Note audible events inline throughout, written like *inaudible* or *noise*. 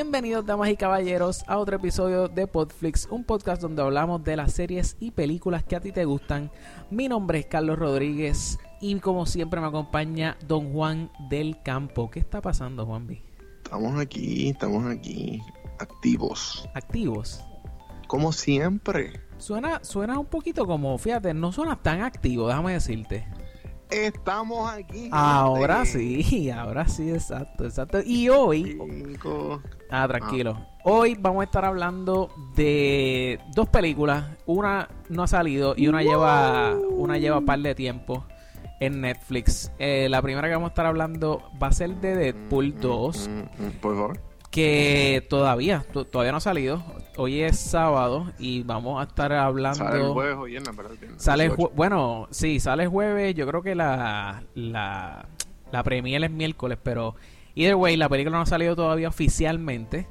Bienvenidos, damas y caballeros, a otro episodio de Podflix, un podcast donde hablamos de las series y películas que a ti te gustan. Mi nombre es Carlos Rodríguez y como siempre me acompaña Don Juan del Campo. ¿Qué está pasando, Juan B? Estamos aquí, estamos aquí, activos. ¿Activos? Como siempre. Suena, suena un poquito como, fíjate, no suena tan activo, déjame decirte. Estamos aquí. Ahora sí, ahora sí, exacto, exacto. Y hoy... Cinco. Ah, tranquilo. Hoy vamos a estar hablando de dos películas. Una no ha salido y una lleva una lleva par de tiempo en Netflix. Eh, la primera que vamos a estar hablando va a ser de Deadpool 2, Mm, mm, Por favor. Que todavía to- todavía no ha salido. Hoy es sábado y vamos a estar hablando. Sale el jueves o viernes, ¿verdad? El viernes, Sale 18. jue- bueno, sí, sale jueves. Yo creo que la la la premier es miércoles, pero either way la película no ha salido todavía oficialmente.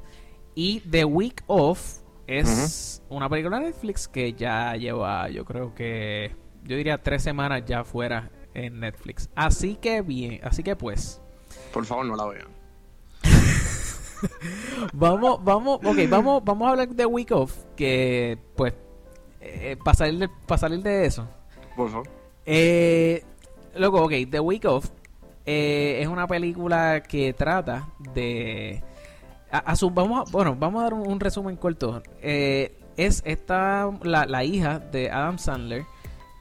Y The Week Off es una película de Netflix que ya lleva, yo creo que yo diría tres semanas ya fuera en Netflix. Así que bien, así que pues Por favor, no la vean. Vamos, vamos, ok, vamos, vamos a hablar de Week Off, que pues eh, para salir de, para salir de eso. Por favor. Eh, loco, ok, The Week Off eh, es una película que trata de... A, a su- vamos a, bueno, vamos a dar un, un resumen corto. Eh, es esta, la, la hija de Adam Sandler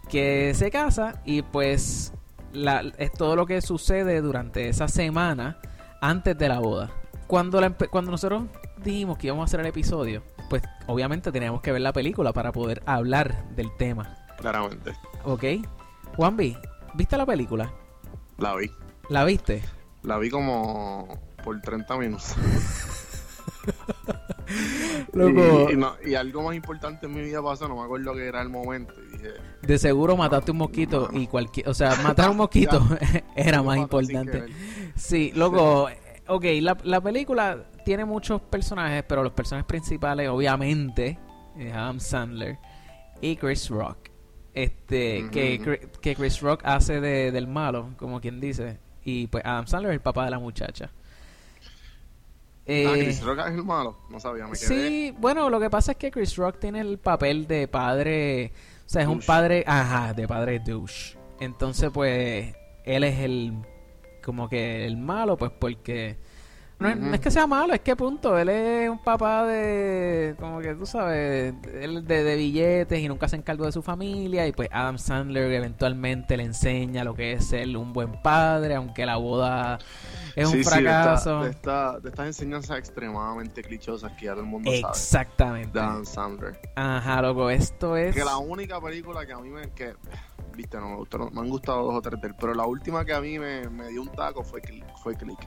que se casa y pues la, es todo lo que sucede durante esa semana antes de la boda. Cuando, la empe- cuando nosotros dijimos que íbamos a hacer el episodio, pues obviamente teníamos que ver la película para poder hablar del tema. Claramente. Ok. Juanvi, ¿viste la película? La vi. ¿La viste? La vi como por 30 minutos. *laughs* Loco, Y, y no- y algo más importante en mi vida pasó, no me acuerdo que era el momento. Y dije, de seguro mataste un mosquito y cualquier... O sea, matar un mosquito *laughs* *laughs* era más "Lo mato sin importante. querer". Sí, loco. Ok, la, la película tiene muchos personajes, pero los personajes principales, obviamente, es Adam Sandler y Chris Rock. Este, que, que Chris Rock hace de, del malo, como quien dice. Y pues Adam Sandler es el papá de la muchacha. Ah, Eh, Chris Rock es el malo. No sabía, me quedé. Sí, bueno, lo que pasa es que Chris Rock tiene el papel de padre, o sea, es un padre, ajá, de padre douche. Entonces, pues, él es el, como que el malo, pues, porque no, es, no Ujú. es que sea malo, es que punto, él es un papá de, como que tú sabes, él de, de billetes y nunca se encargó de su familia y pues Adam Sandler eventualmente le enseña lo que es ser un buen padre, aunque la boda es Sí, un fracaso. de, esta- de estas enseñanzas extremadamente clichosas que ya todo el mundo sabe. Exactamente. Adam Sandler. Ajá, loco, esto es... Que la única película que a mí me. Que, viste, no me han gustado dos o tres de él, pero la última que a mí me, me dio un taco fue Click. Fue Click.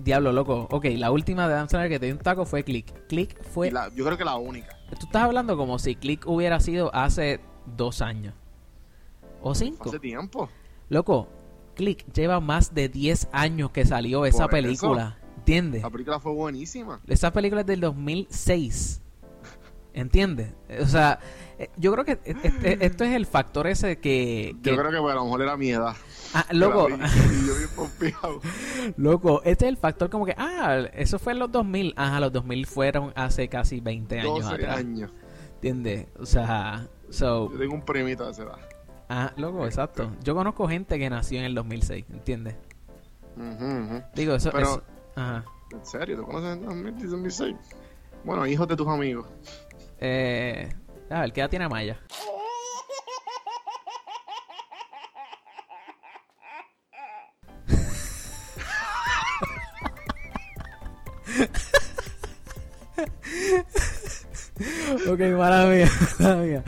Diablo, loco. Ok, la última de Adam Sandler que te dio un taco fue Click. Click fue... La- yo creo que la única. Tú estás hablando como si Click hubiera sido hace dos años. O cinco. Hace tiempo. Loco, Click lleva más de 10 años que salió esa Por eso. película. ¿Entiendes? La película fue buenísima. Esa película es del 2006. ¿Entiendes? O sea, eh, yo creo que e- este- esto es el factor ese que... que- Yo creo que pues, a lo mejor era mi edad. Ah, loco, la vi, Y yo bien *laughs* loco, este es el factor como que... Ah, eso fue en los 2000. Ajá, los 2000 fueron hace casi 20 años 12 atrás. años. ¿Entiendes? O sea, so, Yo tengo un primito de esa edad. ah, loco, exacto. Yo conozco gente que nació en el 2006, ¿entiendes? Ujú, ujú. Digo, eso Pero- eso- ajá. ¿En serio? ¿Te conoces en 2010, 2006? Bueno, hijos de tus amigos. Eh, a ver, ¿qué edad tiene Maya? ok, mala mía, mala mía.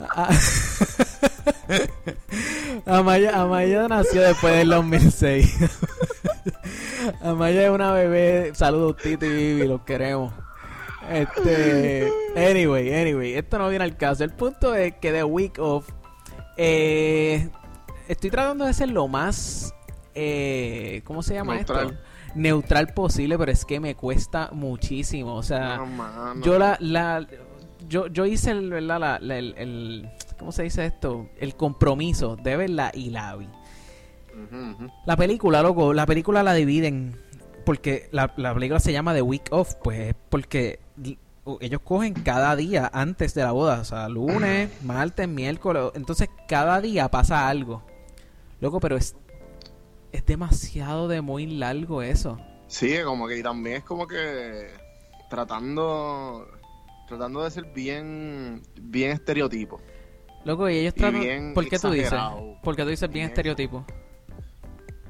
Ah, Amaya, Amaya nació después del 2006. Amaya es una bebé. Saludos, Titi y Vivi, los queremos. Este. Anyway, anyway, esto no viene al caso. El punto es que The Week of. eh, estoy tratando de ser lo más. Eh, ¿Cómo se llama Neutral. esto? Neutral posible, pero es que me cuesta muchísimo. O sea, No, yo la, la yo, yo hice el, ¿verdad? La- la- el, el- ¿cómo se dice esto? El compromiso de verla y la vi. La película, loco, la película la dividen porque la, la película se llama The Week Off, pues es porque ellos cogen cada día antes de la boda, o sea, lunes, martes, miércoles, entonces cada día pasa algo. Loco, pero es, es demasiado de muy largo eso. Sí, como que y también es como que tratando tratando de ser bien bien estereotipo. Loco, y ellos tratan... bien ¿Por qué tú dices? ¿Por qué tú dices bien Bien. estereotipo?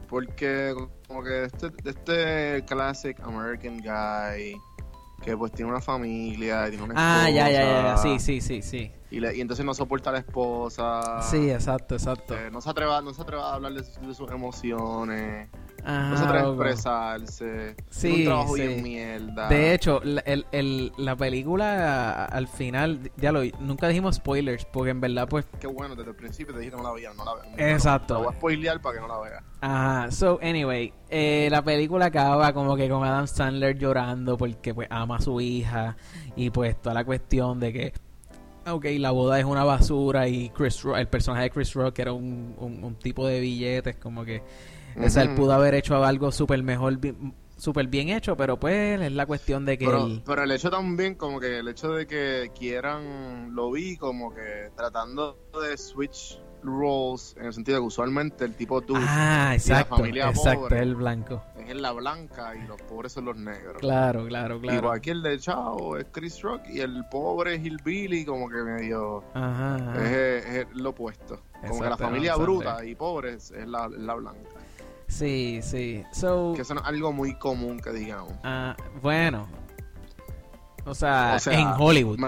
Porque como que este, este classic American guy que pues tiene una familia, tiene una Ah, ya, ya, ya, ya, esposa, sí, sí, sí, sí. Y, le- y entonces no soporta a la esposa. Sí, exacto, exacto. eh, no se atreva, no se atreve a hablar de, sus- de sus emociones. Ajá, no se atreve a loco. expresarse. Sí, un trabajo sí. bien mierda. De hecho, la, el, el- la película al final, ya lo nunca dijimos spoilers, porque en verdad pues Qué bueno, desde el principio te dije que no la veas, no la veas. Exacto. Te voy a spoilear para que no la veas. Ajá, so anyway, eh, la película acaba como que con Adam Sandler llorando porque pues ama a su hija y pues toda la cuestión de que, ok, la boda es una basura y Chris Rock, el personaje de Chris Rock era un, un, un tipo de billetes, como que, o sea, él pudo haber hecho algo súper mejor, súper bien hecho, pero pues es la cuestión de que Pero, él... pero el hecho también, como que el hecho de que quieran, lo vi como que tratando de switch roles, en el sentido de que usualmente el tipo tú Ah, exacto, familia exacto, pobre. el blanco. es la blanca y los pobres son los negros. Claro, claro, claro. pues aquí el de Chao es Chris Rock y el pobre Hillbilly como que medio Ajá, ajá. es, es lo opuesto. Como que la familia bruta y pobre es, es la, es la blanca. Sí, sí. So, Que eso no es algo muy común que digamos. ah, bueno. O sea, O sea, en Hollywood.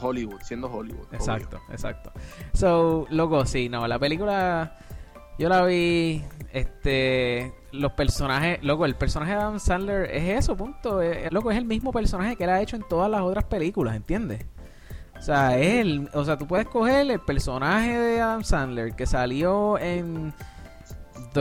Hollywood, siendo Hollywood. obvio. Exacto, exacto. So, loco, sí, no, la película yo la vi este los personajes, loco, el personaje de Adam Sandler es eso, punto. Es, loco, es el mismo personaje que él ha hecho en todas las otras películas, ¿entiendes? O sea, es el, o sea, tú puedes coger el personaje de Adam Sandler que salió en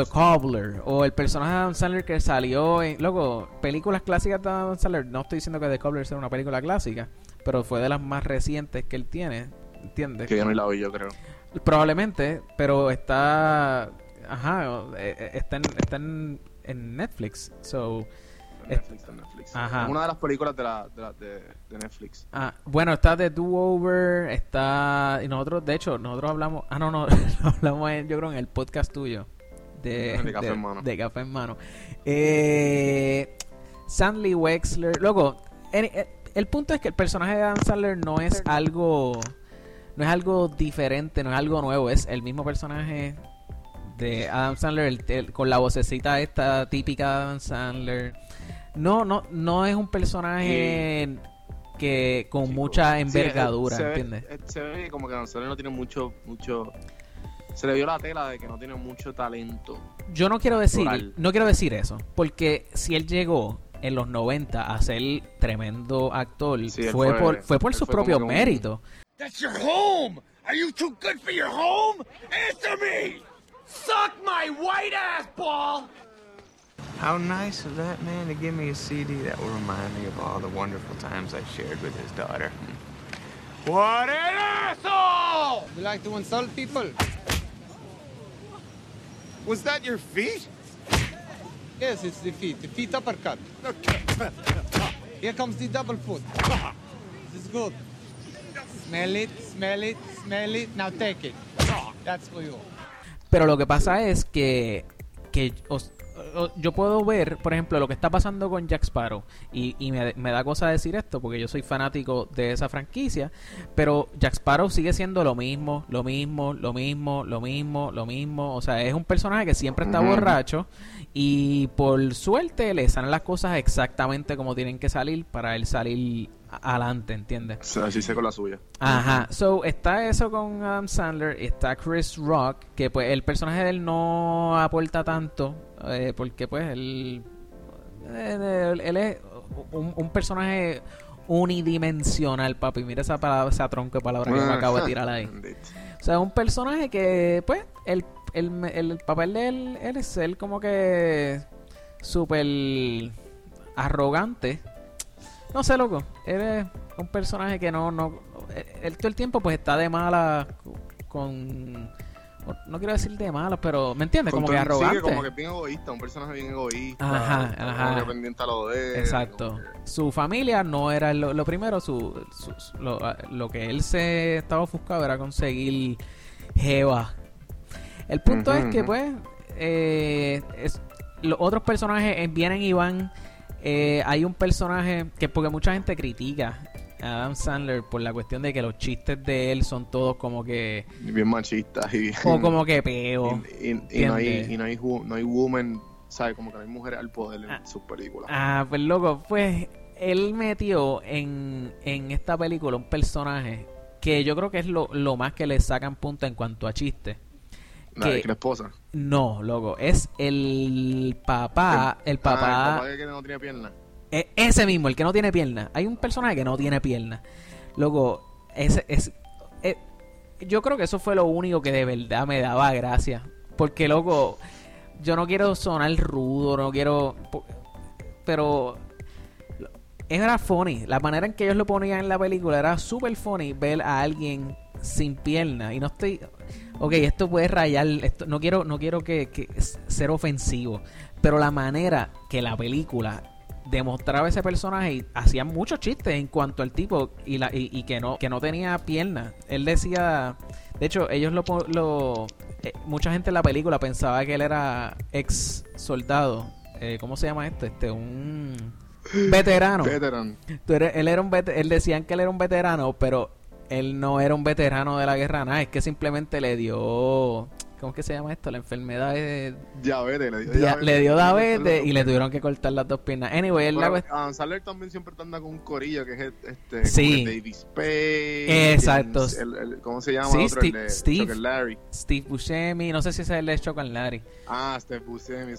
The Cobbler o el personaje de Adam Sandler que salió en, loco, películas clásicas de Adam Sandler. No estoy diciendo que The Cobbler sea una película clásica, pero fue de las más recientes que él tiene, ¿entiendes? Que yo no la vi, yo creo. Probablemente, pero está, ajá, eh, eh, está en, está en, en Netflix, so, En Es- Netflix, en Netflix. Ajá. Una de las películas de, la, de, la- de, de Netflix. ah, bueno, está The Do Over, está, y nosotros, de hecho, nosotros hablamos, ah, no, no, *laughs* lo hablamos en- yo creo en el podcast tuyo, de, De Café en Mano. de Café en Mano. Eh, Sandy Wexler, luego, el, el- punto es que el personaje de Adam Sandler no es algo, no es algo diferente, no es algo nuevo, es el mismo personaje de Adam Sandler el- el- con la vocecita esta típica de Adam Sandler. No, no, no es un personaje que con mucha sí, envergadura, eh, se ve- ¿entiendes? eh, Se ve como que Gonzalo no tiene mucho, mucho... Se le vio la tela de que no tiene mucho talento. Yo no quiero decir, Actoral. no quiero decir eso, porque si él llegó en los 90 a ser tremendo actor, Sí, fue, fue- por fue por sus fue propios méritos. That's your home! Are you too good for your home? Answer me! Suck my white ass ball! How nice of that man to give me a CD that will remind me of all the wonderful times I shared with his daughter. *laughs* What an asshole! You like to insult people? Was that your feet? Yes, it's the feet. The feet uppercut. Okay. Here comes the double foot. This is good. Smell it, smell it, smell it. Now take it. That's for you. Pero lo que pasa es que, que os- o- yo puedo ver, por ejemplo, lo que está pasando con Jack Sparrow. Y, y me, me da cosa decir esto porque yo soy fanático de esa franquicia. Pero Jack Sparrow sigue siendo lo mismo, lo mismo, lo mismo, lo mismo, lo mismo. O sea, es un personaje que siempre está borracho. Y por suerte le salen las cosas exactamente como tienen que salir para él salir adelante, ¿entiendes? Así sé con la suya. Ajá, so está eso con Adam Sandler, está Chris Rock, que pues el personaje de él no aporta tanto, eh, porque pues él, eh, él, él es un, un personaje unidimensional, papi, mira esa palabra, esa tronco de palabra que me acabo de tirar ahí. O sea, un personaje que, pues, el, el, el papel de él, él es él como que súper arrogante. No sé, loco. Él es un personaje que no, no, él, él todo el tiempo pues está de mala con, no quiero decir de malos, pero ¿me entiendes? Como que arrogante. como que es bien egoísta, un personaje bien egoísta. Ajá, ajá. pendiente a lo de él, Exacto. que- Su familia no era lo, lo primero, su, su- su- lo, lo que él se estaba ofuscado era conseguir Jeva. El punto es que, pues, eh, es- los otros personajes eh, vienen y van. Eh, hay un personaje que, porque mucha gente critica a Adam Sandler por la cuestión de que los chistes de él son todos como que. bien machista y O *laughs* como que peo. y, y- y no hay y no hay no hay woman sabes como que no hay mujeres al poder en Ah. sus películas Ah, pues loco, pues él metió en, en esta película un personaje que yo creo que es lo, lo más que le sacan punta en cuanto a chistes. Que- la esposa No, loco, es el papá, el Ah, papá, el papá que no tenía pierna e- ese mismo, el que no tiene pierna. Hay un personaje que no tiene pierna. Loco, ese es, eh, yo creo que eso fue lo único que de verdad me daba gracia. Porque, loco, yo no quiero sonar rudo, no quiero... Pero era funny. La manera en que ellos lo ponían en la película era súper funny ver a alguien sin pierna. Y no estoy... Ok, esto puede rayar... Esto, no quiero, no quiero que, ser ofensivo. Pero la manera que la película demostraba ese personaje y hacían muchos chistes en cuanto al tipo y, la, y, y que no que no tenía pierna. Él decía... De hecho, ellos lo... eh, mucha gente en la película pensaba que él era ex soldado. Eh, ¿Cómo se llama esto? Este, un *gasps* veterano. veteran Tú eres- él era un él decían que él era un veterano, pero él no era un veterano de la guerra, nada, es que simplemente le dio ¿cómo es que se llama esto? La enfermedad de diabetes le dio diabetes, le dio diabetes y le tuvieron que cortar las dos piernas. Anyway, él la Pero cuest- Adam Sandler también siempre anda con un corillo que es este Sí. David Spade Exacto. James- el- el- ¿cómo se llama Sí, el otro? Steve- el de Steve. Larry Steve Buscemi, no sé si ese es el de and Larry, ah Steve Buscemi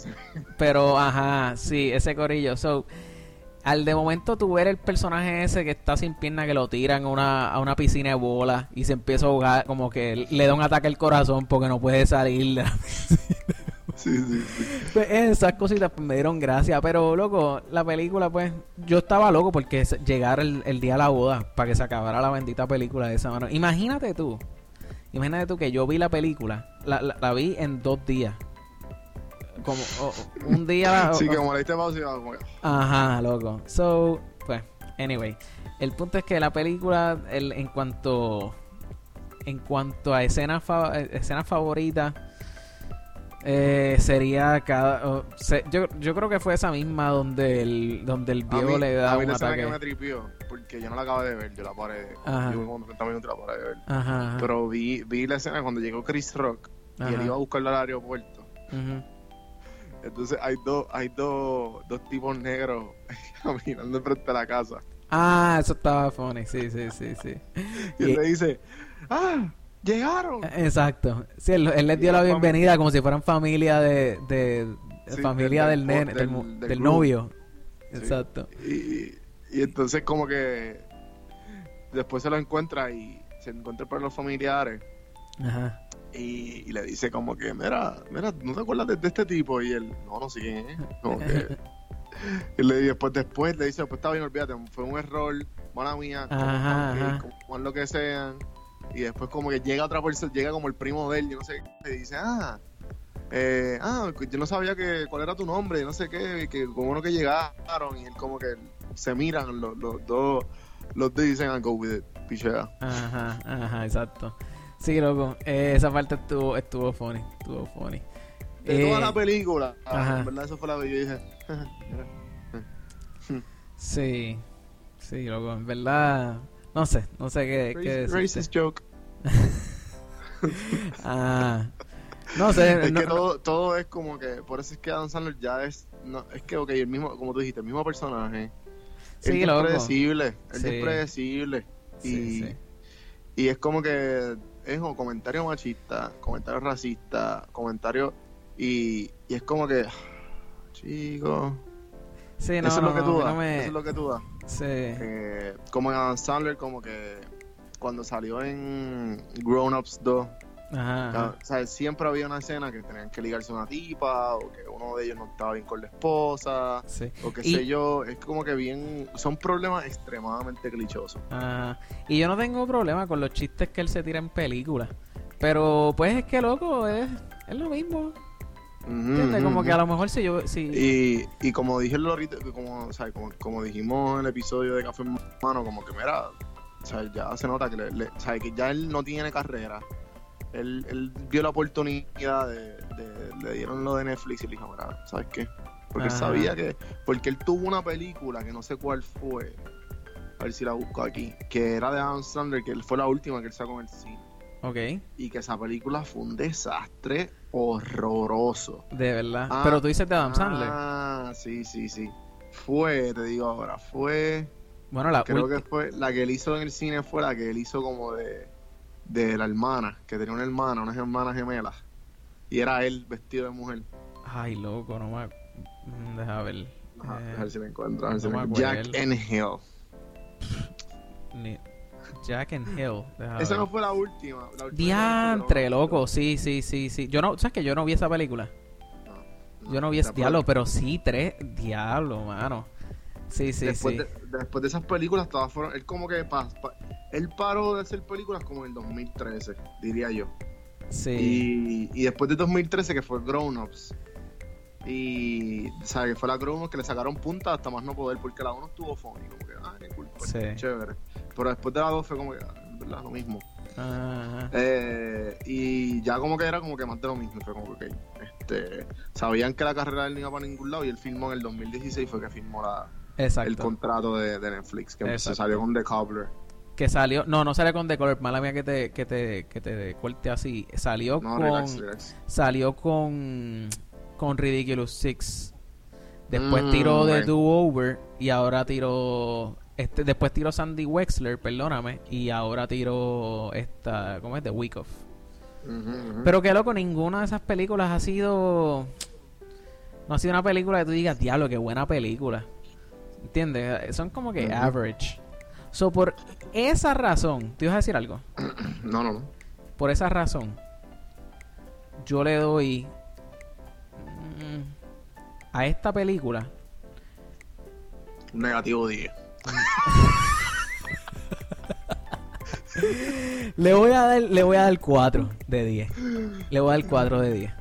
pero ajá, sí, ese corillo. So, al de momento tú ver el personaje ese que está sin pierna que lo tiran a una, a una piscina de bola y se empieza a ahogar, como que le da un ataque al corazón porque no puede salir de la *laughs* sí sí sí Pues esas cositas pues, me dieron gracia, pero loco, la película pues yo estaba loco porque llegara el, el día de la boda para que se acabara la bendita película de esa manera. Imagínate tú, imagínate tú que yo vi la película, la, la, la vi en dos días. Como o- o- un día... *laughs* sí le diste pausa y como que, Ajá, loco. So, pues, anyway. El punto es que la película, el, en cuanto en cuanto a escenas fa- escenas favoritas, eh, sería cada. se- yo, yo creo que fue esa misma donde el, donde el viejo mí, le da a mí un escena ataque. que me tripió porque yo no la acabo de ver yo la paré Ajá. yo como 30 minutos la paré de ver Ajá. ajá. pero vi, vi la escena cuando llegó Chris Rock y él Ajá. iba a buscarlo al aeropuerto Ujú. Entonces hay dos hay dos, dos tipos negros *laughs* caminando enfrente de la casa Ah, eso estaba funny. Sí, sí, sí, sí. y él Y- le dice ah llegaron Exacto. Sí, él, él les dio la la bienvenida como si fueran familia de, de Sí, familia del- del, del- nene, del, del- mu- del del grupo. novio. Sí. Exacto. Y, y entonces como que después se lo encuentra y se encuentra por los familiares Ajá. Y, y le dice como que, mira, mira, ¿no te acuerdas de, de este tipo? Y él, no, no sé quién es. Como que... *laughs* y le, después, después le dice, pues está bien, olvídate, fue un error, mala mía, como, Ajá, ok, ajá. como- como lo que sean. Y después como que llega otra persona, llega como el primo de él, yo no sé, y dice, ah, eh, ah, yo no sabía que cuál era tu nombre, no sé qué, que como uno que llegaron y él como que se miran los, los dos, los dos dicen, I go with it, pichea. Ajá, ajá, exacto. Sí, loco, eh, esa parte estuvo, estuvo funny, estuvo funny. De Eh, toda la película, ajá. en verdad eso fue la que yo dije. *laughs* Sí, sí, loco, en verdad, no sé, no sé qué, qué Racist, decirte. racist joke. *laughs* Ah, no sé, Es no- que todo, todo es como que, por eso es que Adam Sandler ya es, no, es que, ok, el mismo, como tú dijiste, el mismo personaje. Sí, es loco. predecible, él Sí. es predecible. Sí, y, sí. y es como que es un comentario machista, comentario racista, comentario y, y es como que chico, Sí, no, eso es no, lo que no, tú das, no eso es lo que tú das. Sí, Eh, como en Adam Sandler como que cuando salió en Grown Ups 2 ajá, ajá. o sea, siempre había una escena que tenían que ligarse a una tipa o que uno de ellos no estaba bien con la esposa sí. o qué Y- sé yo, es como que bien son problemas extremadamente clichosos. Ajá. Y yo no tengo problema con los chistes que él se tira en películas. Pero pues es que loco, es, es lo mismo. Como que a lo mejor si yo. Si, Y, y como dije el ahorita, como, como, como dijimos en el episodio de Café Mano, como que mira, o sea, ya se nota que, le, le- sea, que ya él no tiene carrera. Él, él vio la oportunidad de, de- le dieron lo de Netflix y le dijo, mira, ¿sabes qué? Porque él sabía que, porque él tuvo una película que no sé cuál fue, a ver si la busco aquí, que era de Adam Sandler, que él fue la última que él sacó en el cine. Ok, Y que esa película fue un desastre horroroso. de verdad. Ah, Pero tú dices de Adam Sandler. Ah, sí, sí, sí. Fue, te digo ahora, fue. Bueno, la Creo que fue. La que él hizo en el cine fue la que él hizo como de. De la hermana, que tenía una hermana, unas hermanas gemelas. Y era él vestido de mujer. Ay, loco, no me. Mm, Deja ver. Ajá, Eh, a ver si lo encuentro. a ver si no lo me encuentro. Jack and Hill. ni- Jack and Hill. deja Esa ver. no fue la última. La última Diantre, loco. Sí, sí, sí, sí. Yo no, ¿sabes que yo no vi esa película? No, Yo no vi ese diablo, pero sí, tres. Diablo, mano. Sí, sí, después, sí. De, después de esas películas, todas fueron. Él como que. pa- pa- él paró de hacer películas como en el 2013, diría yo. Sí. Y, y después de 2013 que fue Grown Ups. Y, ¿sabes? Que fue la Grown Ups que le sacaron punta hasta más no poder, porque la 1 estuvo funny, como que, ah, qué cool, Sí. chévere. Pero después de la 2 fue como que, ah, en verdad, lo mismo. Ajá. Eh, y ya como que era como que más de lo mismo, fue como que, este, sabían que la carrera de él no iba para ningún lado y él firmó en el 2016 fue que firmó la, el Exacto. contrato de, de Netflix, que se Exacto. salió con The Cobbler. Que salió. No, no salió con The Color. Mala mía que te, que te, que te corte así. Salió No, con. relax, relax. Salió con. Con Ridiculous Six. Después Mm, tiró de. Do Over. Y ahora tiró. Este, después tiró Sandy Wexler, perdóname. Y ahora tiró esta. ¿Cómo es? The Week Off. Ujú, ujú. Pero que loco, ninguna de esas películas ha sido. No ha sido una película que tú digas, diablo, qué buena película. ¿Entiendes? Son como que Ujú. average. So, por esa razón, ¿te ibas a decir algo? *clears throat* No, no, no. Por esa razón, yo le doy mm, a esta película negativo 10. *laughs* le voy a dar le voy a dar 4 de 10. Le voy a dar 4 de 10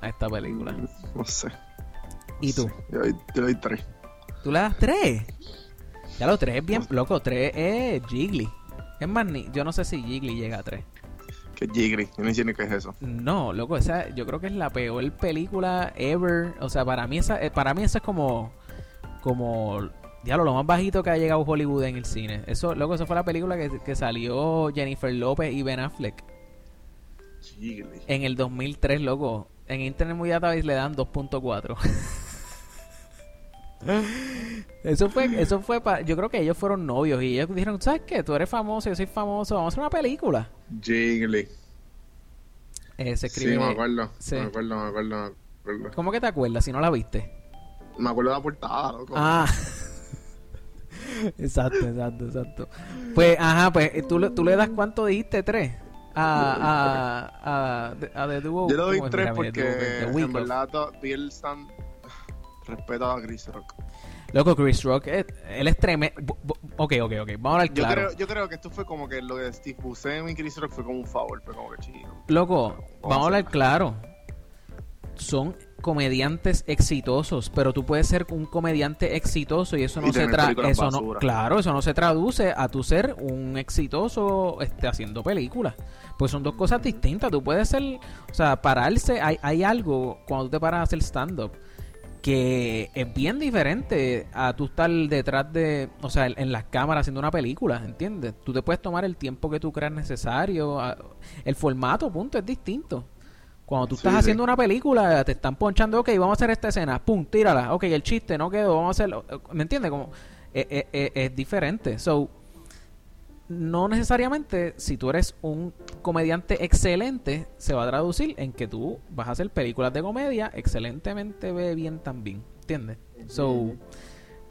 a esta película. No sé. ¿Y tú? Yo doy, yo doy 3. ¿Tú le das 3? Ya lo 3 es bien loco, 3 es Jiggly. Es más, ni- yo no sé si Jiggly llega a 3. Que Jiggly. Yo no sé ni qué es eso. No, loco, esa yo creo que es la peor película ever. O sea, para mí esa, eh, para mí eso es como, como, diablo, lo más bajito que ha llegado Hollywood en el cine. Eso, loco, eso fue la película que, que salió Jennifer López y Ben Affleck Jiggly. en el 2003, loco. En Internet Movie Database le dan 2.4. *laughs* *laughs* Eso fue, eso fue pa- yo creo que ellos fueron novios y ellos dijeron, ¿sabes qué? Tú eres famoso, yo soy famoso, vamos a hacer una película. Jiggly. Eh, se Sí, escribe, me acuerdo. sí. Me acuerdo, me acuerdo, me acuerdo. ¿Cómo que te acuerdas si no la viste? Me acuerdo de la portada, loco. Ah. *laughs* exacto, exacto, exacto. Pues, ajá, pues eh, tú, le- tú le das cuánto dijiste, tres. A, a, a, a The Duo. Yo le doy ¿cómo es? 3 Mira, mira, porque en verdad vi el stand. Respeto a Chris Rock. Loco, Chris Rock, eh, él es tremendo. Ok, ok, ok, vamos a hablar Yo, claro. creo, yo creo que esto fue como que lo de Steve Buscemi y Chris Rock fue como un favor. Fue como que chido. Loco, Vamos vamos a hablar claro. Son comediantes exitosos, pero tú puedes ser un comediante exitoso y eso no Y se tra eso no, claro, eso no se traduce a tu ser un exitoso este haciendo películas. Pues son dos cosas distintas. Tú puedes ser, o sea, pararse, hay, hay algo cuando tú te paras a hacer stand up que es bien diferente a tú estar detrás de, o sea, en las cámaras haciendo una película, ¿entiendes? Tú te puedes tomar el tiempo que tú creas necesario, el formato, punto, es distinto. Cuando tú estás sí. haciendo una película, te están ponchando, ok, vamos a hacer esta escena, pum, tírala, ok, el chiste no quedó, vamos a hacerlo, ¿me entiendes? Como, eh, eh, eh, es diferente. So, no necesariamente si tú eres un comediante excelente se va a traducir en que tú vas a hacer películas de comedia excelentemente bien también, ¿entiendes? So,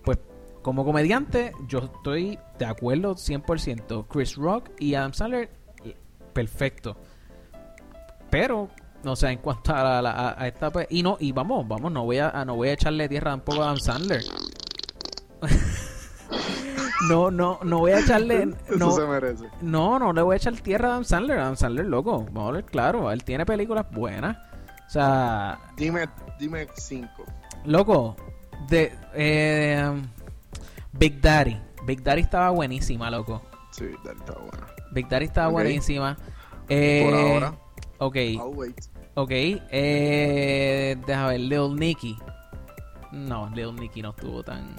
pues como comediante yo estoy de acuerdo 100%. Chris Rock y Adam Sandler perfecto. Pero o sea, en cuanto a, la- a- esta y no y vamos, vamos, no voy a a- no voy a echarle tierra tampoco a Adam Sandler. No, no, no voy a echarle. *laughs* Eso No, se merece. no, no le voy a echar tierra a Adam Sandler. Adam Sandler, loco. Vamos a ver, claro. Él tiene películas buenas. O sea, Dime, dime cinco. loco. De. Eh, Big Daddy. Big Daddy estaba buenísima, loco. Sí, dale, está buena. Big Daddy estaba buenísima. Eh, Por ahora. Ok, I'll wait. ok. Eh, deja ver, Lil Nicky. No, Lil Nicky no estuvo tan.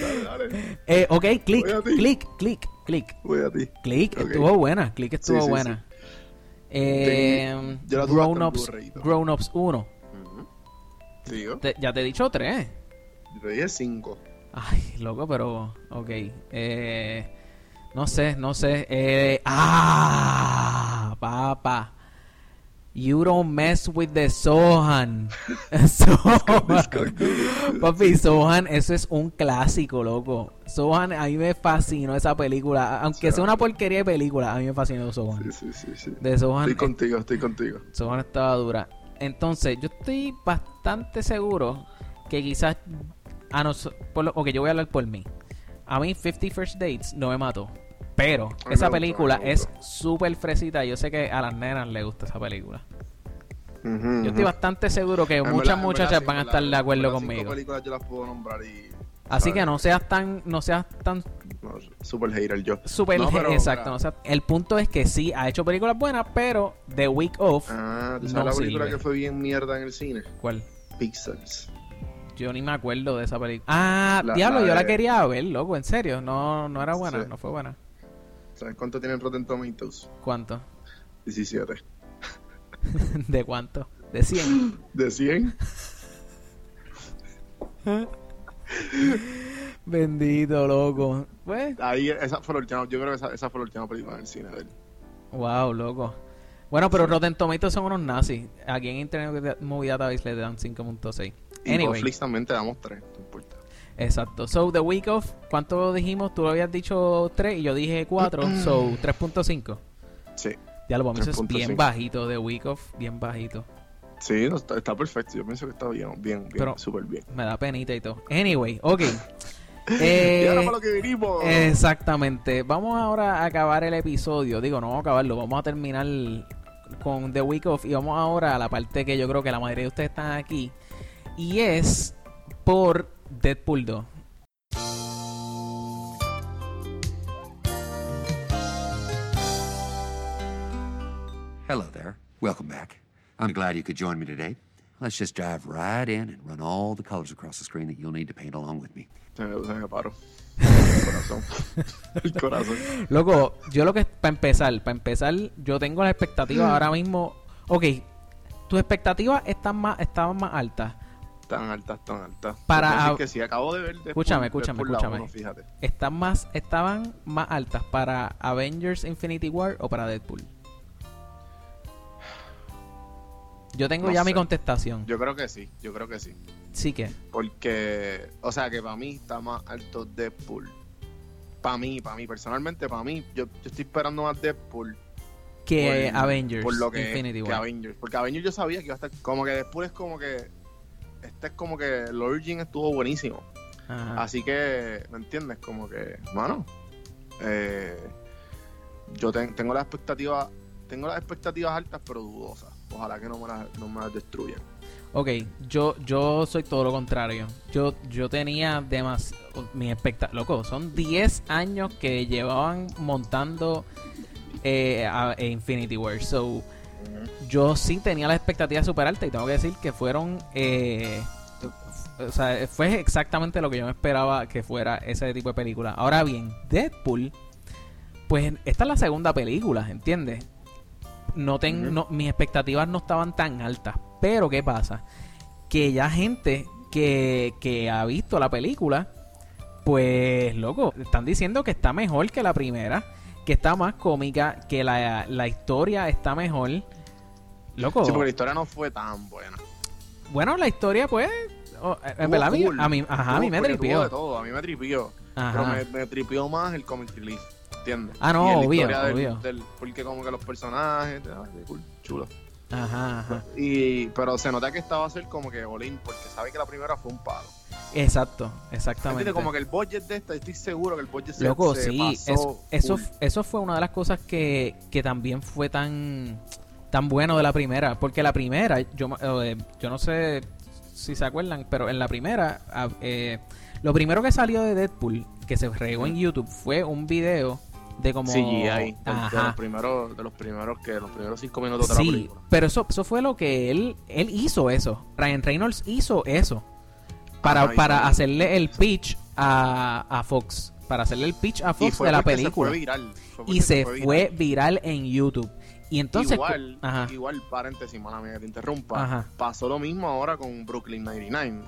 Dale, dale. Eh, ok, click, click, click, click. Voy a ti. Click Ok. estuvo buena, Click estuvo Sí, sí, buena. Eh, yo la tuve Grown Ups. Grown Ups 1. Ujú. Sigo. Te- ya te he dicho tres. Yo te dije cinco. Ay, loco, pero. Ok. Eh, no sé, no sé. Eh, ah, papá. You don't mess with the Sohan. *laughs* *laughs* Sohan. Papi, Sohan, eso es un clásico, loco. Sohan, a mí me fascinó esa película. Aunque sea una porquería de película, a mí me fascinó Sohan. Sí, sí, sí, sí. De Sohan, Estoy contigo, estoy contigo. Sohan estaba dura. Entonces, yo estoy bastante seguro que quizás a nos, por lo, ok, yo voy a hablar por mí. A mí 50 First Dates no me mató. Pero me esa película es súper fresita. Yo sé que a las nenas les gusta esa película. Yo estoy bastante seguro que En muchas verdad- muchachas van a estar de acuerdo conmigo. Cinco películas yo las puedo nombrar y. Así que no seas tan, no seas tan No, super hater yo. súper No, pero, exacto. el punto es que sí ha hecho películas buenas, pero The Week Off, Ah, ¿tú sabes No la película sirve. que fue bien mierda en el cine? ¿cuál? Pixels. Yo ni me acuerdo de esa película. Ah, La- diablo, la yo la quería ver, loco, en serio. No, no era buena, Sí. no fue buena. ¿Sabes cuánto tienen Rotten Tomatoes? ¿Cuánto? 17. *laughs* ¿De cuánto? ¿De 100? ¿De 100? *laughs* Bendito, loco. Pues, Ahí, esa fue la última, yo creo que esa, esa fue la última película en el cine de él. wow, loco. Bueno, pero Rotten Tomatoes son unos nazis. Aquí en Internet Movie Database le dan 5.6. Y Anyway, por Flix también te damos 3, no importa. Exacto. So, The Week Off, ¿cuánto dijimos? Tú habías dicho 3 y yo dije 4. so, 3.5. Sí, Ya lo vamos, eso es bien 3.5. bajito. The Week Off, bien bajito. sí, no, está, está perfecto. Yo pienso que está bien, bien, bien, Pero- súper bien. Me da penita y todo. Anyway, ok. *laughs* y Eh, ahora para lo que vinimos. Exactamente. Vamos ahora a acabar el episodio. Digo, no vamos a acabarlo. Vamos a terminar con The Week Off. Y vamos ahora a la parte que yo creo que la mayoría de ustedes están aquí. Y es por Deadpool 2. Hello there. Welcome back. I'm glad you could join me today. Let's just dive right in and run all the colors across the screen that you'll need to paint along with me. Se me, se me paró. *laughs* El corazón. El corazón. Loco, yo lo que para empezar, para empezar, yo tengo las expectativas ahora mismo. Ok, tus expectativas están más, estaban más altas. Tan altas, tan altas. Para- que sí, acabo de ver Deadpool- Escúchame, escúchame, escúchame. uno, fíjate. Están más, estaban más altas para Avengers Infinity War o para Deadpool. Yo tengo No ya mi contestación. Yo creo que sí, yo creo que sí. Sí que. Porque, o sea, que para mí está más alto Deadpool. Para mí, para mí, personalmente, para mí, yo, yo estoy esperando más Deadpool. Que por- Avengers Por lo que, Infinity que War. Avengers. Porque Avengers yo sabía que iba a estar. Como que Deadpool es como que. Este es como que. El Origin estuvo buenísimo. Ajá. Así que, ¿me entiendes? Como que, mano, eh, yo ten- tengo las expectativas, tengo las expectativas altas pero dudosas. Ojalá que no me las, no me las destruyan. Ok, yo, yo soy todo lo contrario. Yo, yo tenía demasiado. Mi expectativa. Loco, son 10 años que llevaban montando eh, a- a Infinity War. So, yo sí tenía las expectativas super altas y tengo que decir que fueron. eh, o sea, fue exactamente lo que yo me esperaba que fuera ese tipo de película. Ahora bien, Deadpool, pues esta es la segunda película, ¿entiendes? No ten- no- mis expectativas no estaban tan altas. Pero, ¿qué pasa? Que ya gente que, que ha visto la película, pues, loco, están diciendo que está mejor que la primera, que está más cómica, que la, la historia está mejor. Loco, Sí, porque la historia no fue tan buena. bueno, la historia, pues, oh, en verdad, a mí- cool. a mí, ajá, a mí Estuvo- me de tripió. todo, a mí me tripió. Pero me, me tripió más el comic relief, ¿entiendes? Ah, no, Y la obvio, historia del- obvio. del- porque como que los personajes, cool, chulo. Ajá, ajá. Y, pero se nota que esta va a ser como que Olin, porque sabe que la primera fue un palo. Exacto, ¿Entiendes? exactamente. Como que el budget de esta, estoy seguro que el budget se, Loco, se sí, pasó eso, eso, fue una de las cosas que, que también fue tan, tan bueno de la primera. Porque la primera, yo, eh, yo no sé si se acuerdan, pero en la primera, ah, eh, lo primero que salió de Deadpool, que se regó en YouTube, fue un video de como... CGI, de, los primeros, de los primeros que los primeros cinco minutos de la Sí, película. pero eso, eso fue lo que él, él hizo eso. Ryan Reynolds hizo eso. Para, Ajá, para hacerle el pitch a, a Fox. Para hacerle el pitch a Fox de la película. Se fue viral. fue y se fue viral en YouTube. Y entonces. igual, Ajá. igual, paréntesis, mala mía que te interrumpa. Ajá. Pasó lo mismo ahora con Brooklyn 99.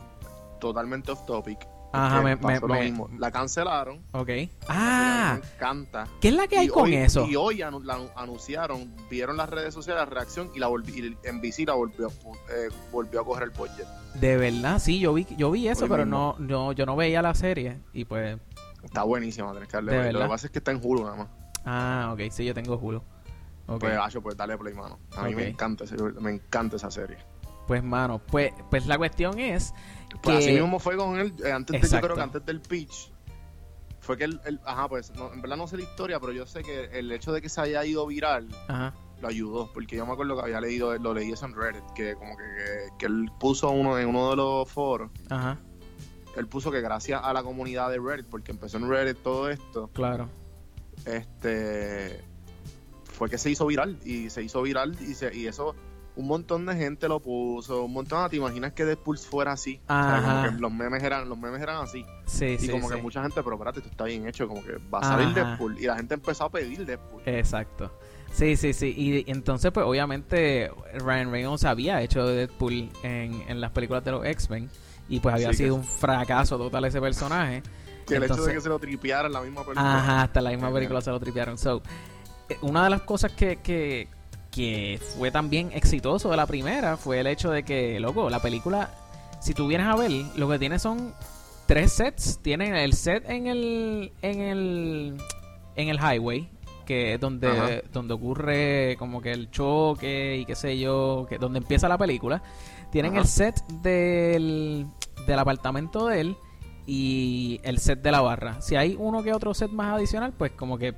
Totalmente off topic. Ajá, me- pasó me- lo me- mismo. La cancelaron. Ok. Me Ah, encanta. ¿qué es la que hay Y con hoy- eso? Y hoy anu- la anunciaron, vieron las redes sociales, la reacción y la volvi- y NBC la volvió, eh, volvió a coger el budget. De verdad, sí, yo vi, yo vi eso, Hoy pero mismo. no, no, yo no veía la serie. Y pues. Está buenísima, tenés que darle ¿De play. Lo que pasa es que está en Hulu nada más. Ah, ok, sí, yo tengo Hulu. Ok. Pues, Acho, pues dale play, mano. A mí me encanta, ese- me encanta esa serie. Pues, mano, pues, pues la cuestión es Pues que. así mismo fue con él, eh, antes de, yo creo que antes del pitch, fue que él, él- ajá, pues, no, en verdad no sé la historia, pero yo sé que el hecho de que se haya ido viral Ajá. lo ayudó, porque yo me acuerdo que había leído, lo leí eso en Reddit, que como que, que, que él puso uno en uno de los foros, Ajá. él puso que gracias a la comunidad de Reddit, porque empezó en Reddit todo esto, Claro. este fue que se hizo viral y se hizo viral y, se, y eso un montón de gente lo puso, un montón, ¿te imaginas que Deadpool fuera así? O sea, como que los memes eran, los memes eran así. Sí, Y sí, como sí. que mucha gente, pero espérate, esto está bien hecho, como que va a salir Ajá. Deadpool. Y la gente empezó a pedir Deadpool. Exacto. Sí, sí, sí. Y, y entonces, pues, obviamente, Ryan Reynolds había hecho de Deadpool en, en las películas de los X-Men. Y pues había Sí, sido un fracaso total ese personaje. Que el hecho de que se lo tripeara en la misma película. Ajá, hasta la misma película se lo tripearon. So, una de las cosas que, que, que fue también exitoso de la primera fue el hecho de que, loco, la película, si tú vienes a ver, lo que tiene son tres sets. Tienen el set en el, en el, en el highway, que es donde, Ajá. donde ocurre como que el choque y qué sé yo, que donde empieza la película. Tienen Ajá. el set del, del apartamento de él y el set de la barra. Si hay uno que otro set más adicional, pues como que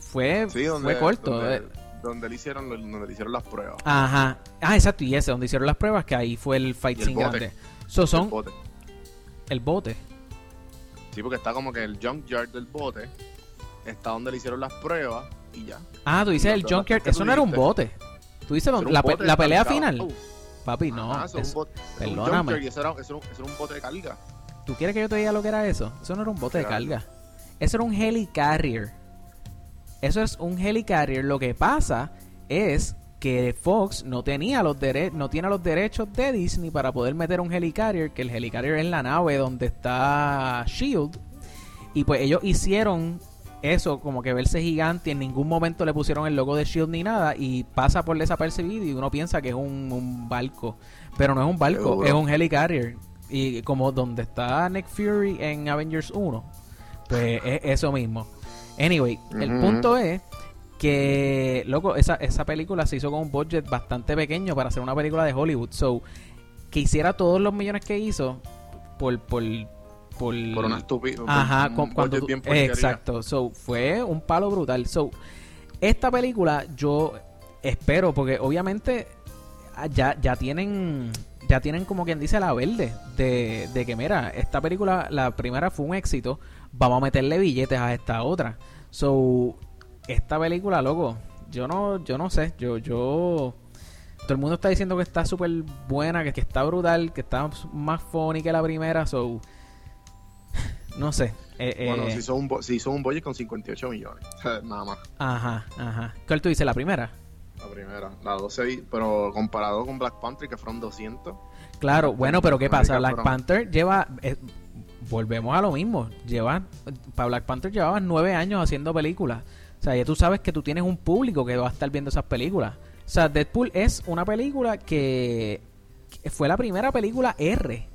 fue, Sí, donde, fue corto. Donde, eh. donde le hicieron, donde le hicieron las pruebas. Ajá. Ah, exacto, y ese, donde hicieron las pruebas, que ahí fue el fight bote. grande. So, son El bote. el bote. Sí, porque está como que el junkyard del bote está donde le hicieron las pruebas y ya. Ah, tú dices el junkyard. ¿qué Eso no era un bote. Tú dices un la, pe- bote la pelea final. Uh, Papi, no. ajá, eso era es- un bote. eso era un perdóname. eso era, eso, un bote de carga. ¿Tú quieres que yo te diga lo que era eso? Eso no era un bote de carga. Eso era un helicarrier. Eso es un helicarrier. Lo que pasa es que Fox no tenía los dere no tiene los derechos de Disney para poder meter un helicarrier, que el helicarrier es la nave donde está Shield. Y pues ellos hicieron eso como que verse gigante, en ningún momento le pusieron el logo de Shield ni nada y pasa por desapercibido y uno piensa que es un, un barco, pero no es un barco, Seguro. es un helicarrier. Y como donde está Nick Fury en Avengers 1, pues es eso mismo. Anyway, el punto es que, loco, esa, esa película se hizo con un budget bastante pequeño para hacer una película de Hollywood. So, que hiciera todos los millones que hizo por... por, por, Por una estúpida. Ajá, un con- cuando tú- exacto. So, fue un palo brutal. So, esta película yo espero porque obviamente ah, ya ya tienen ya tienen como quien dice la verde de, de que mira, esta película la primera fue un éxito, vamos a meterle billetes a esta otra. So, esta película, loco, yo no yo no sé, yo yo todo el mundo está diciendo que está súper buena, que, que está brutal, que está más funny que la primera, so *laughs* no sé. Eh, Bueno, eh, se hizo, un, bo- se hizo un budget con 58 millones. *laughs* Nada más. Ajá, ajá. ¿Cuál tú dices? ¿La primera? La primera. La 12, pero comparado con Black Panther, que fueron 200. Claro, bueno, pero ¿qué pasa? Black fueron- Panther lleva... eh, volvemos a lo mismo. Lleva... Para Black Panther llevaba nueve años haciendo películas. O sea, ya tú sabes que tú tienes un público que va a estar viendo esas películas. O sea, Deadpool es una película que, que fue la primera película R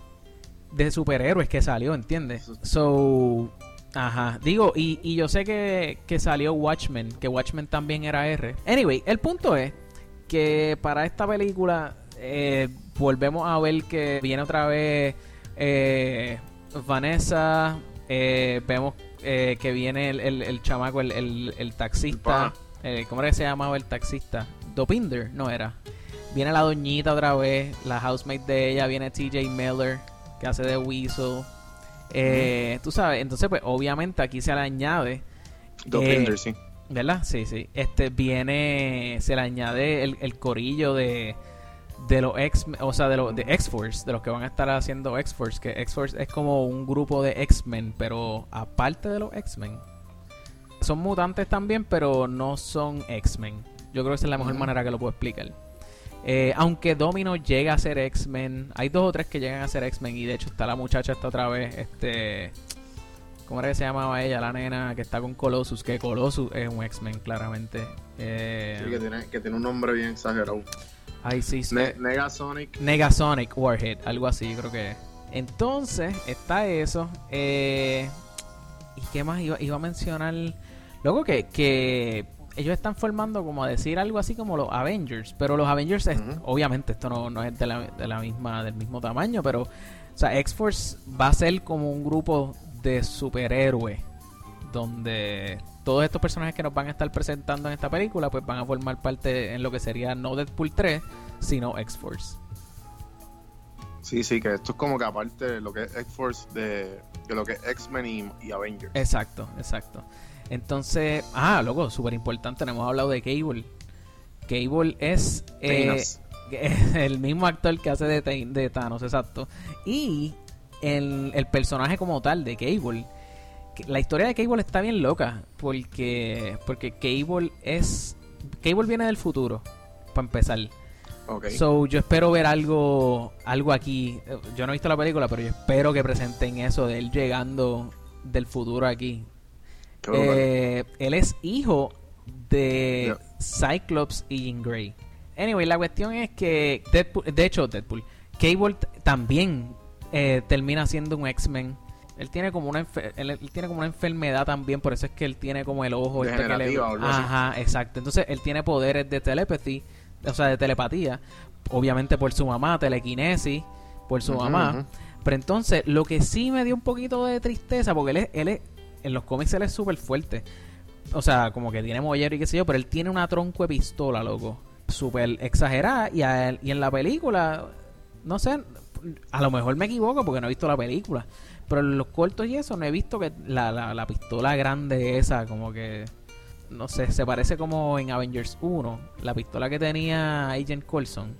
de superhéroes que salió, ¿entiendes? So, ajá, digo, y, y yo sé que, que salió Watchmen, que Watchmen también era R. Anyway, el punto es que para esta película eh, volvemos a ver que viene otra vez eh, Vanessa, eh, vemos eh, que viene el, el, el chamaco, el, el, el taxista. Eh, ¿Cómo era que se llamaba el taxista? Dopinder, no era. Viene la doñita otra vez, la housemate de ella, viene TJ Miller, que hace de Weasel. Eh, Tú sabes, entonces pues obviamente aquí se le añade... Dopinder, eh, sí. ¿Verdad? Sí, sí. Este viene, se le añade el, el corillo de, de los X, o sea, de los de X-Force, de los que van a estar haciendo X-Force, que X-Force es como un grupo de X-Men, pero aparte de los X-Men. Son mutantes también, pero no son X-Men. Yo creo que esa es la mejor manera que lo puedo explicar. Eh, aunque Domino llega a ser X-Men, hay dos o tres que llegan a ser X-Men y de hecho está la muchacha esta otra vez, este... ¿Cómo era que se llamaba ella? La nena que está con Colossus, que Colossus es un X-Men claramente. Eh, Sí, que tiene, que tiene un nombre bien exagerado. Ay, sí, sí. Ne- Negasonic. Negasonic Warhead, algo así, creo que es. Entonces, está eso. Eh, ¿Y qué más iba, iba a mencionar? Luego que, que ellos están formando, como a decir algo así como los Avengers. Pero los Avengers, es- obviamente, esto no, no es de la, de la misma, del mismo tamaño, pero. O sea, X-Force va a ser como un grupo de superhéroes. Donde todos estos personajes que nos van a estar presentando en esta película, pues van a formar parte en lo que sería no Deadpool 3, sino X-Force. Sí, sí, que esto es como que aparte de lo que es X-Force, de, de lo que es X-Men y, y Avengers. Exacto, exacto. Entonces, ah, loco, súper importante, no hemos hablado de Cable. Cable es eh, *laughs* el mismo actor que hace de, Thanos- de Thanos, exacto. Y el, el personaje como tal de Cable, la historia de Cable está bien loca, porque, porque Cable es... Cable viene del futuro, para empezar. Ok. So, yo espero ver algo algo aquí. Yo no he visto la película, pero yo espero que presenten eso de él llegando del futuro aquí. Eh, él es hijo de Yeah. Cyclops y Jean Grey. Anyway, la cuestión es que Deadpool, de hecho Deadpool, Cable también eh, termina siendo un X-Men. Él tiene como una él, él tiene como una enfermedad también, por eso es que él tiene como el ojo este que le-. Ajá, exacto. Entonces él tiene poderes de telepathy, o sea, de telepatía, obviamente por su mamá, telequinesis, por su mamá. Pero entonces, lo que sí me dio un poquito de tristeza, porque él es, él es en los cómics él es súper fuerte. O sea, como que tiene mollero y qué sé yo, pero él tiene una tronco de pistola, loco. Súper exagerada. Y, a él- y en la película, no sé, a lo mejor me equivoco porque no he visto la película. Pero en los cortos y eso, no he visto que la, la, la pistola grande esa, como que. No sé, se parece como en Avengers 1, la pistola que tenía Agent Coulson.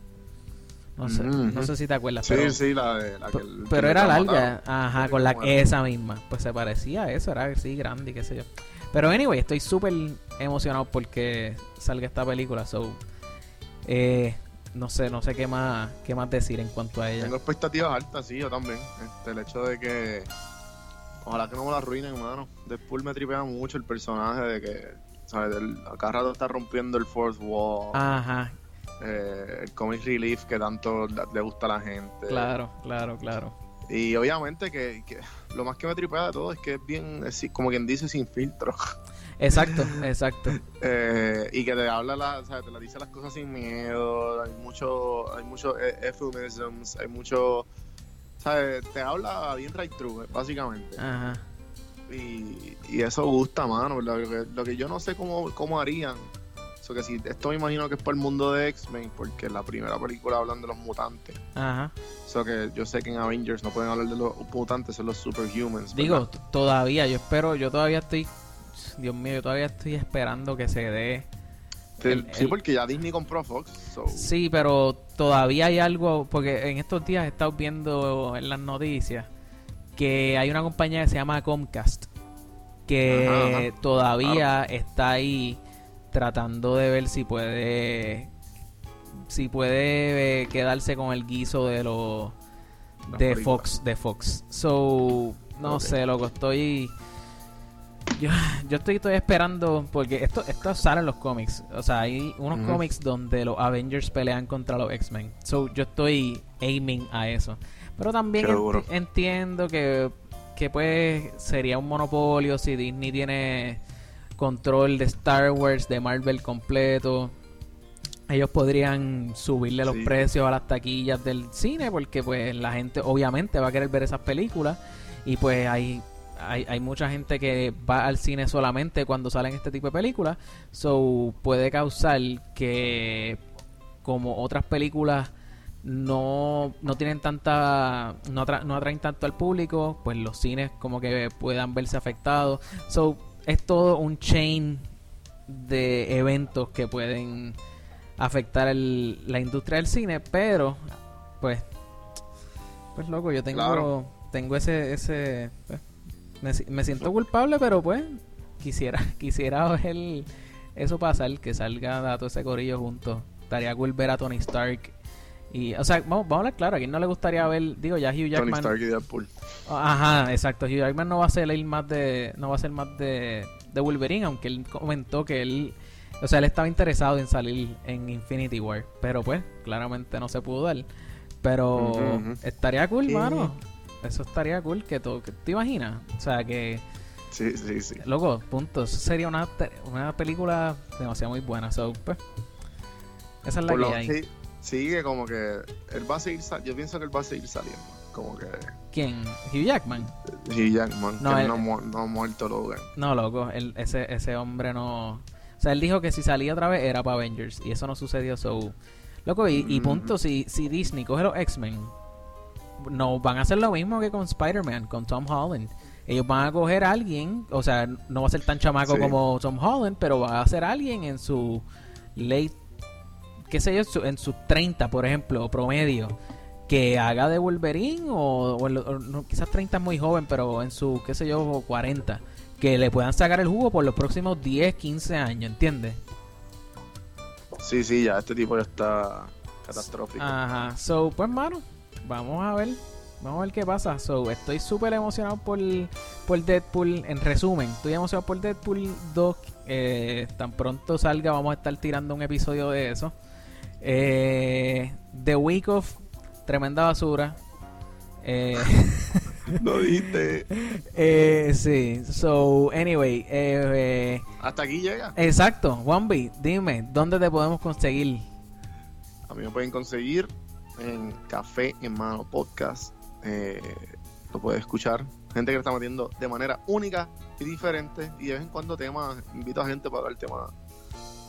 No sé, no sé si te acuerdas. Sí, pero- sí, la de la que P- el- pero que era larga, ajá, Sí, con la era. esa misma. Pues se parecía a eso, era así grande y qué sé yo. Pero anyway, estoy súper emocionado porque salga esta película, so eh, no sé, no sé qué más qué más decir en cuanto a ella. Tengo expectativas altas, sí, yo también. Este, el hecho de que. Ojalá que no me la arruinen, hermano. Deadpool me tripea mucho el personaje de que. ¿Sabes? El, a cada rato está rompiendo el fourth wall. Ajá, eh, el comic relief que tanto le le gusta a la gente. claro, claro, claro. Y obviamente que, que lo más que me tripea de todo es que es bien, es como quien dice, sin filtro. *laughs* Exacto, *laughs* exacto. Eh, y que te habla, la, o sea, te la dice las cosas sin miedo. Hay mucho, hay mucho eh, euphemisms, hay mucho, ¿sabes? Te habla bien right through, básicamente. Ajá. Y, y eso gusta, mano. Lo que, lo que yo no sé cómo, cómo harían. So que si esto me imagino que es por el mundo de X-Men, porque en la primera película hablan de los mutantes. Ajá. So que yo sé que en Avengers no pueden hablar de los mutantes, son los superhumans. Digo, todavía, yo espero, yo todavía estoy Dios mío, yo todavía estoy esperando que se dé Sí, el- sí, el- porque ya Disney compró Fox. So. Sí, pero todavía hay algo, porque en estos días he estado viendo en las noticias que hay una compañía que se llama Comcast que Ajá, ajá. todavía está ahí tratando de ver si puede si puede eh, quedarse con el guiso de los de. Fox de Fox. So, no Ok. sé, loco, estoy yo, *laughs* yo estoy, estoy esperando porque esto esto sale en los cómics, o sea, hay unos cómics donde los Avengers pelean contra los X-Men. So, yo estoy aiming a eso. Pero también entiendo que que pues sería un monopolio si Disney tiene control de Star Wars, de Marvel completo. Ellos podrían subirle los Sí. precios a las taquillas del cine porque pues la gente obviamente va a querer ver esas películas y pues hay, hay, hay mucha gente que va al cine solamente cuando salen este tipo de películas, so puede causar que como otras películas no, no tienen tanta no, atra- no atraen tanto al público pues los cines como que puedan verse afectados so es todo un chain de eventos que pueden afectar el- la industria del cine pero pues pues loco yo tengo Claro. tengo ese ese pues, me, si- me siento culpable pero pues quisiera *laughs* quisiera ver eso pasar que salga todo ese corillo juntos estaría cool ver a Tony Stark y o sea vamos, vamos a hablar claro a quién no le gustaría ver digo ya Hugh Tony Jackman Stark y Deadpool. Ajá, exacto. Hugh Jackman no va a ser el más de, no va a ser más de, de Wolverine, aunque él comentó que él, o sea, él estaba interesado en salir en Infinity War, pero pues claramente no se pudo dar. Pero estaría cool, ¿Qué? mano. Eso estaría cool que todo, que- ¿te imaginas? O sea, que Sí, sí, sí. loco, punto. Eso sería una, una película demasiado muy buena. So, pues, esa es la Por que lo- hay. sí, que como que él va a seguir, yo pienso que él va a seguir saliendo. Como que ¿Quién? Hugh Jackman. Hugh Jackman, No, que él- no, ha mu- no ha muerto Logan. No, loco, él- ese, ese hombre no... O sea, él dijo que si salía otra vez era para Avengers y eso no sucedió, so... Loco, y, y Mm. punto, si, si Disney coge los X-Men, no van a hacer lo mismo que con Spider-Man, con Tom Holland. Ellos van a coger a alguien, o sea, no va a ser tan chamaco Sí. como Tom Holland, pero va a ser alguien en su late, qué sé yo, en sus 30, por ejemplo, promedio, que haga de Wolverine o, o en lo- o no, quizás 30 es muy joven, pero en su, qué sé yo, 40, que le puedan sacar el jugo por los próximos 10, 15 años, ¿entiendes? Sí, sí, ya este tipo ya está catastrófico. Ajá, so, pues, mano, vamos a ver, vamos a ver qué pasa. So, estoy súper emocionado por, por Deadpool. En resumen, estoy emocionado por Deadpool 2. Eh, tan pronto salga, vamos a estar tirando un episodio de eso. Eh, The Week of, tremenda basura. Eh, *laughs* No dijiste. *laughs* eh, sí, so, anyway, eh, eh, Hasta aquí llega. exacto, Wambi, dime, ¿dónde te podemos conseguir? A mí me pueden conseguir en Café en Mano Podcast. Eh, lo puedes escuchar. Gente que lo está metiendo de manera única y diferente. Y de vez en cuando temas, invito a gente para hablar temas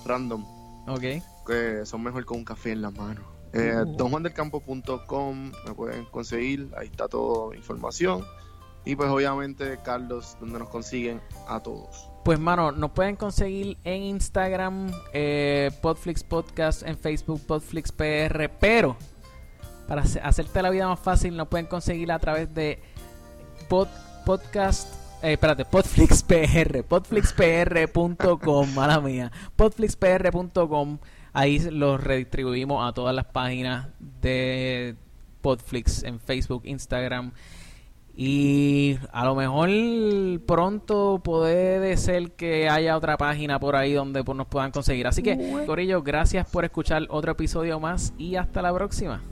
random. Ok. Que son mejor con un café en la mano. Eh, Uh. donjuandelcampo.com me pueden conseguir. Ahí está toda información. Y pues obviamente Carlos, donde nos consiguen a todos. Pues mano, nos pueden conseguir en Instagram, eh, Podflix Podcast, en Facebook Podflix PR, pero para hace- hacerte la vida más fácil nos pueden conseguir a través de pod, podcast, eh, espérate, Podflix PR, *laughs* podflixpr.com, mala mía, podflixpr.com, ahí los redistribuimos a todas las páginas de Podflix en Facebook, Instagram y a lo mejor pronto puede ser que haya otra página por ahí donde nos puedan conseguir. Así que, Corillo, gracias por escuchar otro episodio más y hasta la próxima.